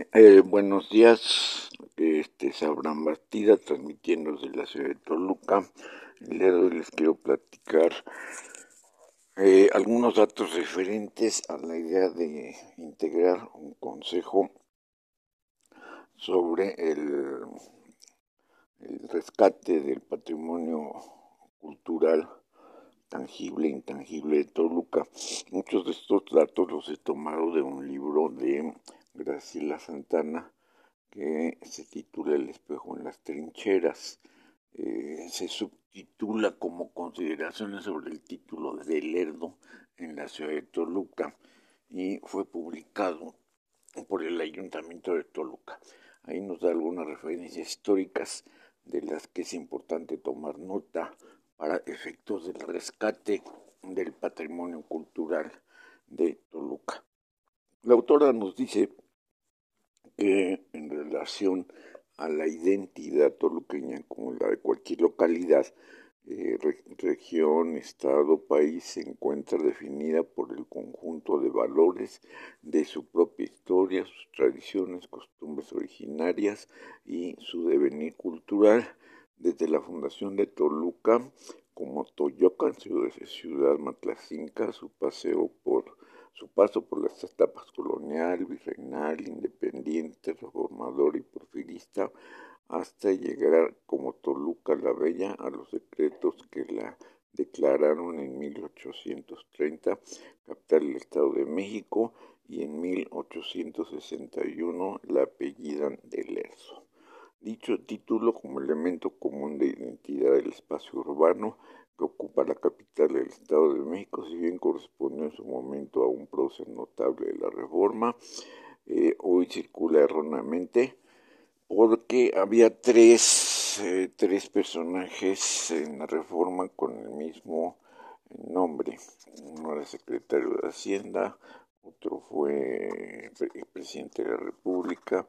Eh, buenos días, este es Abraham Bastida transmitiendo desde la ciudad de Toluca. Hoy les quiero platicar eh, algunos datos referentes a la idea de integrar un consejo sobre el, el rescate del patrimonio cultural tangible e intangible de Toluca. Muchos de estos datos los he tomado de un libro de Graciela Santana, que se titula El espejo en las trincheras. Eh, se subtitula como consideraciones sobre el título de Lerdo en la ciudad de Toluca y fue publicado por el Ayuntamiento de Toluca. Ahí nos da algunas referencias históricas de las que es importante tomar nota para efectos del rescate del patrimonio cultural de Toluca. La autora nos dice que en relación a la identidad toluqueña como la de cualquier localidad, eh, región, estado, país se encuentra definida por el conjunto de valores de su propia historia, sus tradiciones, costumbres originarias y su devenir cultural. Desde la fundación de Toluca, como Toyocan, ciudad, matlacinca, su paseo su paso por las etapas colonial, virreinal, independiente, reformador y porfirista, hasta llegar como Toluca la Bella a los decretos que la declararon en 1830 capital del Estado de México y en 1861 la apellidan de Lerzo. Dicho título como elemento común de identidad del espacio urbano que ocupa la capital del Estado de México, si bien correspondió en su momento a un prócer notable de la reforma, eh, hoy circula erróneamente porque había tres, eh, tres personajes en la reforma con el mismo nombre. Uno era secretario de Hacienda, otro fue presidente de la República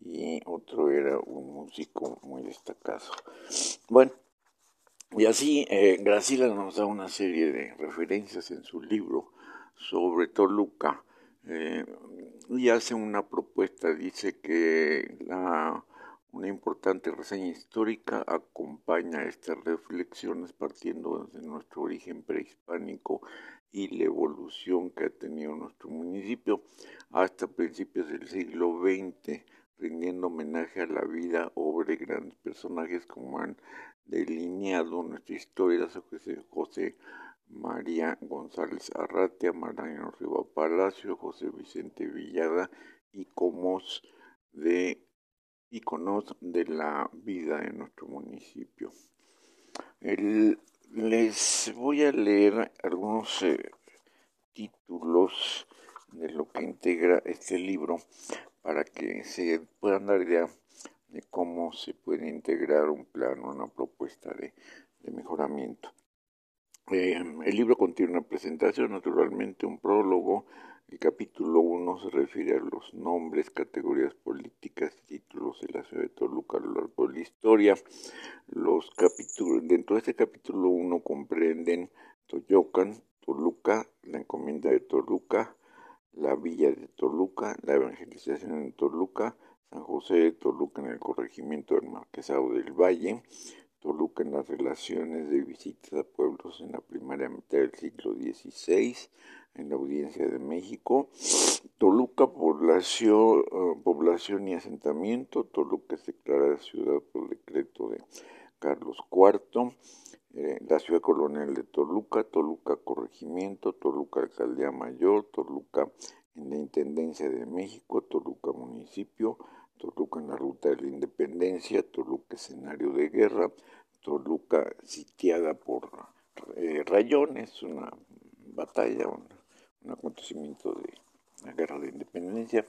y otro era un músico muy destacado. Bueno, y así eh, nos da una serie de referencias en su libro sobre Toluca eh, y hace una propuesta, dice que la, una importante reseña histórica acompaña estas reflexiones partiendo desde nuestro origen prehispánico y la evolución que ha tenido nuestro municipio hasta principios del siglo XX, rindiendo homenaje a la vida, obra y grandes personajes como han delineado nuestra historia José, María González Arratia, Mariano Riva Palacio, José Vicente Villada y Comos de iconos de la vida en nuestro municipio. les voy a leer algunos eh, títulos de lo que integra este libro para que se puedan dar idea de cómo se puede integrar un plan, una propuesta de, mejoramiento. Eh, el libro contiene una presentación, naturalmente un prólogo. El capítulo 1 se refiere a los nombres, categorías políticas títulos de la ciudad de Toluca a lo largo de la historia. Los capítulos, dentro de este capítulo 1 comprenden Toyocan, Toluca, la encomienda de Toluca, la villa de Toluca, la evangelización en Toluca, San José de Toluca en el corregimiento del Marquesado del Valle, Toluca en las relaciones de visitas a pueblos en la primera mitad del siglo XVI, en la audiencia de México, Toluca población, eh, y asentamiento, Toluca es declarada ciudad por decreto de Carlos IV, eh, la ciudad colonial de Toluca, Toluca corregimiento, Toluca alcaldía mayor, Toluca en la Intendencia de México, Toluca municipio, Toluca en la ruta de la independencia, Toluca escenario de guerra, Toluca sitiada por eh, rayones, una batalla, un, acontecimiento de la guerra de independencia.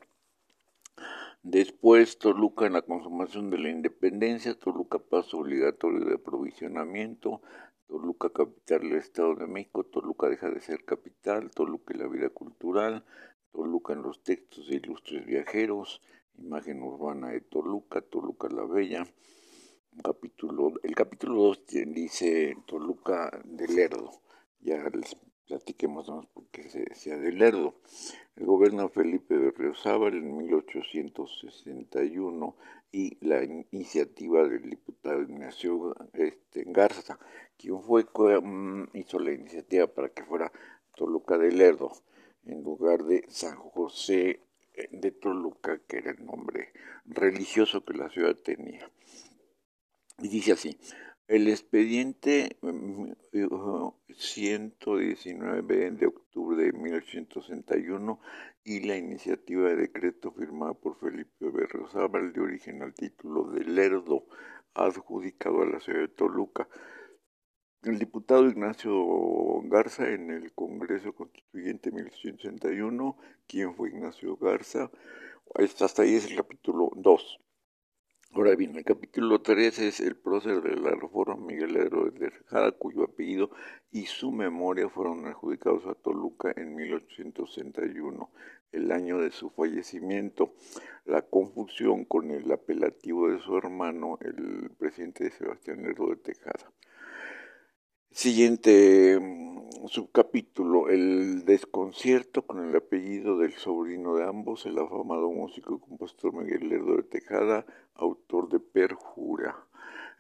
Después Toluca en la consumación de la independencia, Toluca paso obligatorio de aprovisionamiento, Toluca capital del Estado de México, Toluca deja de ser capital, Toluca la vida cultural, Toluca en los textos de ilustres viajeros, imagen urbana de Toluca, Toluca la Bella. Capítulo, el capítulo 2 dice Toluca de Lerdo. Ya les platiquemos más porque se decía de Lerdo. El gobierno Felipe Berriozábal en 1861 y la iniciativa del diputado Ignacio este, Garza, quien fue mm, hizo la iniciativa para que fuera Toluca de Lerdo en lugar de San José eh, de Toluca, que era el nombre religioso que la ciudad tenía. Y dice así, el expediente 119 mm, de octubre de 1861 y la iniciativa de decreto firmada por Felipe Berrozábal de origen al título de Lerdo adjudicado a la ciudad de Toluca. El diputado Ignacio Garza en el Congreso Constituyente 1861, ¿quién fue Ignacio Garza? Hasta ahí es el capítulo 2. Ahora bien, el capítulo 3 es el prócer de la reforma Miguelero de Tejada, cuyo apellido y su memoria fueron adjudicados a Toluca en 1861, el año de su fallecimiento. La confusión con el apelativo de su hermano, el presidente Sebastián Lerdo de Tejada. Siguiente mm, subcapítulo, el desconcierto con el apellido del sobrino de ambos, el afamado músico y compositor Miguel Lerdo de Tejada, autor de Perjura.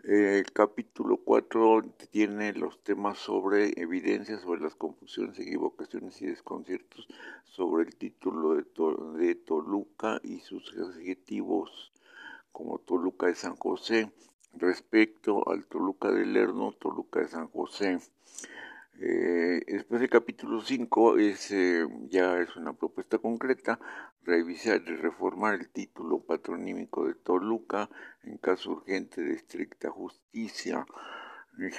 El capítulo 4 tiene los temas sobre evidencias sobre las confusiones, equivocaciones y desconciertos sobre el título de, de Toluca y sus adjetivos como Toluca de San José respecto al Toluca de Lerno, Toluca de San José. Eh, después del capítulo 5 es, ya es una propuesta concreta, revisar y reformar el título patronímico de Toluca en caso urgente de estricta justicia.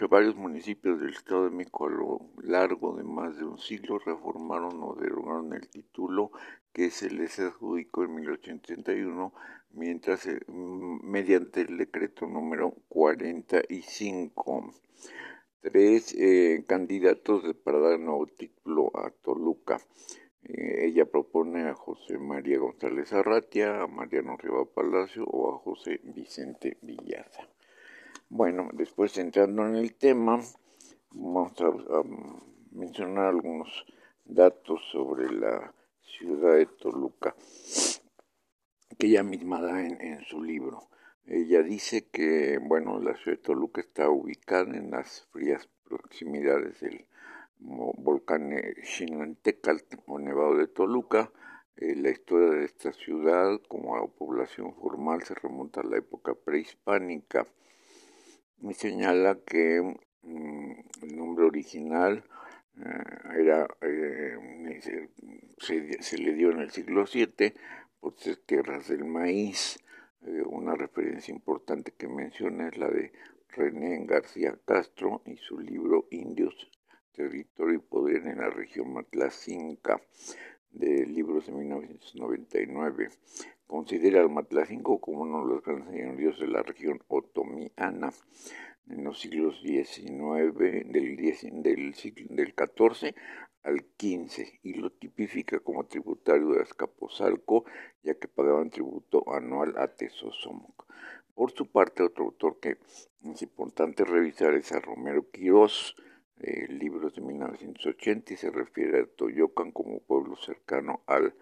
Varios municipios del Estado de México a lo largo de más de un siglo reformaron o derogaron el título que se les adjudicó en 1881 mientras eh, mediante el decreto número 45 tres eh, candidatos para dar nuevo título a Toluca. Eh, ella propone a José María González Arratia, a Mariano Riva Palacio o a José Vicente Villaza. Bueno, después entrando en el tema, vamos a mencionar algunos datos sobre la ciudad de Toluca que ella misma da en, su libro. Ella dice que, bueno, la ciudad de Toluca está ubicada en las frías proximidades del volcán Xinantecal o Nevado de Toluca. Eh, la historia de esta ciudad, como la población formal, se remonta a la época prehispánica. Me señala que mm, el nombre original eh, era, eh, se, le dio en el siglo VII por tierras del maíz. Eh, una referencia importante que menciona es la de René García Castro y su libro Indios, Territorio y Poder en la región Matlacinca, de libros de 1999. Considera al Matlacinco como uno de los grandes señoríos de la región otomiana en los siglos XIX, del, del, siglo, del XIV al 15 y lo tipifica como tributario de Azcapotzalco, ya que pagaban tributo anual a Tezosomoc. Por su parte, otro autor que es importante revisar es a Romero Quirós, eh, libros de 1980, y se refiere a Toyocan como pueblo cercano al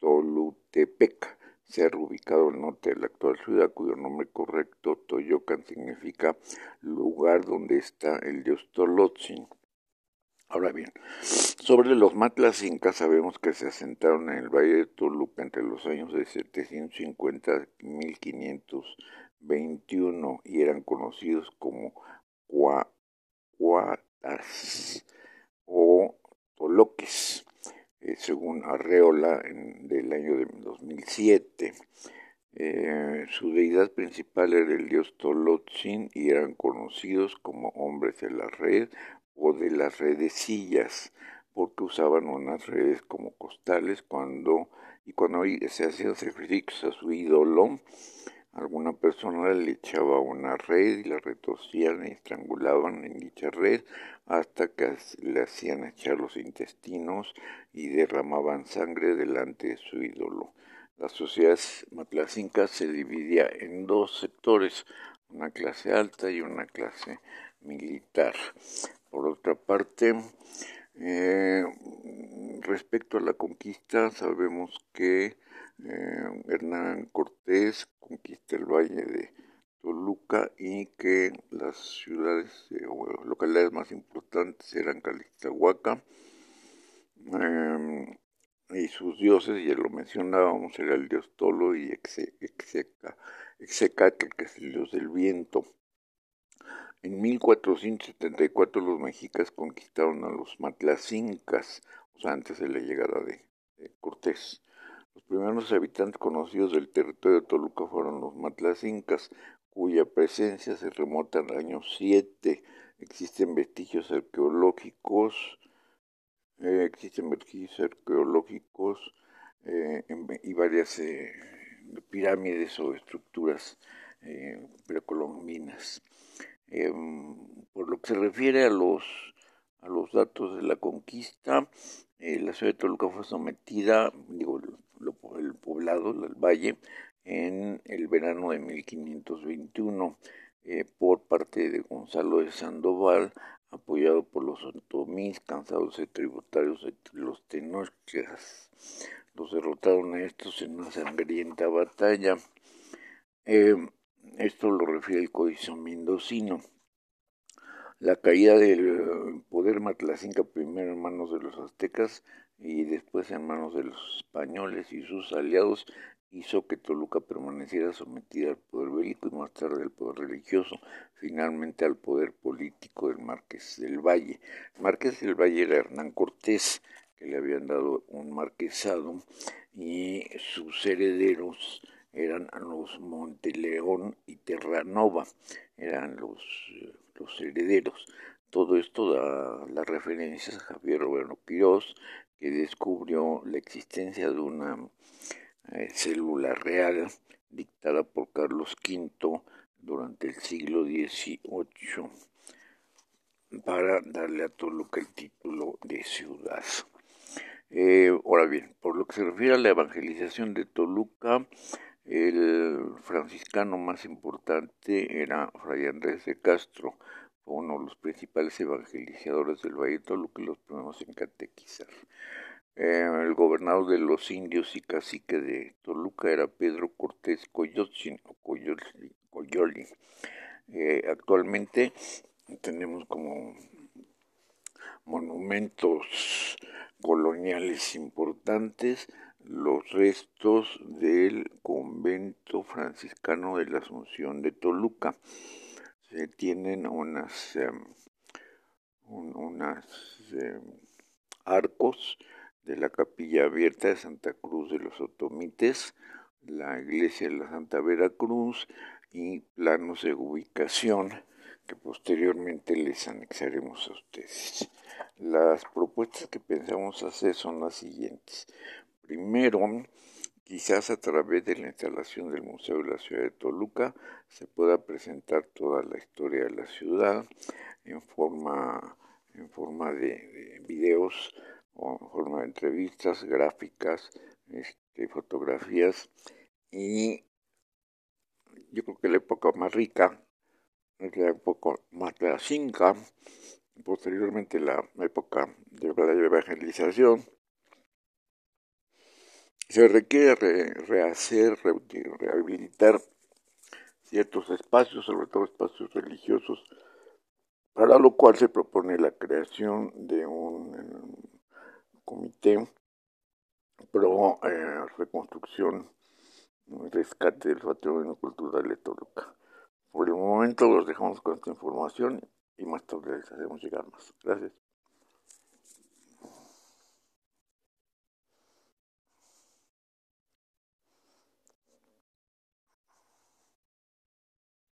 Tolutepec, ser ubicado al norte de la actual ciudad, cuyo nombre correcto, Toyocan, significa lugar donde está el dios Tolotzin. Ahora bien, sobre los matlas incas sabemos que se asentaron en el Valle de Toluca entre los años de 750 y 1521 y eran conocidos como Cuatas o Toloques, eh, según Arreola en, del año de 2007. Eh, su deidad principal era el dios Tolotzin y eran conocidos como hombres de la red o de las redecillas, porque usaban unas redes como costales cuando y cuando se hacían sacrificios a su ídolo, alguna persona le echaba una red y la retorcían y estrangulaban en dicha red hasta que le hacían echar los intestinos y derramaban sangre delante de su ídolo. La sociedad matlacinca se dividía en dos sectores, una clase alta y una clase militar. Por otra parte, Eh, respecto a la conquista, sabemos que eh, Hernán Cortés conquista el valle de Toluca y que las ciudades eh, o localidades más importantes eran Calistahuaca em, y sus dioses, ya lo mencionábamos, era el dios Tolo y que es el dios del viento. En 1474 los mexicas conquistaron a los matlacincas, o sea, antes de la llegada de, Cortés. Los primeros habitantes conocidos del territorio de Toluca fueron los matlacincas, cuya presencia se remota al año 7. Existen vestigios arqueológicos, eh, existen vestigios arqueológicos eh, y varias eh, pirámides o estructuras precolombinas. Em, por lo que se refiere a los, a los datos de la conquista, la ciudad de Toluca fue sometida, digo, el, poblado, el valle, en el verano de 1521 eh, por parte de Gonzalo de Sandoval, apoyado por los otomís, cansados de tributarios de los tenochcas. Los derrotaron a estos en una sangrienta batalla. Eh, esto lo refiere el códice mendocino. La caída del poder matlacinca primero en manos de los aztecas y después en manos de los españoles y sus aliados hizo que Toluca permaneciera sometida al poder bélico y más tarde al poder religioso, finalmente al poder político del Marqués del Valle. Marqués del Valle era Hernán Cortés, que le habían dado un marquesado, y sus herederos eran los Monteleón y Terranova, eran los, los herederos. Todo esto da las referencias a Javier Roberto Quirós, que descubrió la existencia de una eh, célula real dictada por Carlos V durante el siglo XVIII para darle a Toluca el título de ciudad. Eh, ahora bien, por lo que se refiere a la evangelización de Toluca, el franciscano más importante era Fray Andrés de Castro, fue uno de los principales evangelizadores del Valle de Toluca y los primeros en catequizar. Eh, el gobernador de los indios y cacique de Toluca era Pedro Cortés Coyotzin o Coyoli. Eh, actualmente tenemos como monumentos coloniales importantes los restos del franciscano de la Asunción de Toluca. Se tienen unas, em, em, arcos de la capilla abierta de Santa Cruz de los Otomites, la iglesia de la Santa Veracruz y planos de ubicación que posteriormente les anexaremos a ustedes. Las propuestas que pensamos hacer son las siguientes. Primero, quizás a través de la instalación del Museo de la Ciudad de Toluca se pueda presentar toda la historia de la ciudad en forma, en forma de, de videos o en forma de entrevistas, gráficas, este, fotografías y yo creo que la época más rica es la época más de la cinca, posteriormente la época de la evangelización. Se requiere rehacer, rehabilitar ciertos espacios, sobre todo espacios religiosos, para lo cual se propone la creación de un comité pro eh, reconstrucción rescate del patrimonio cultural de Toluca. Por el momento los dejamos con esta información y más tarde les hacemos llegar más. Gracias.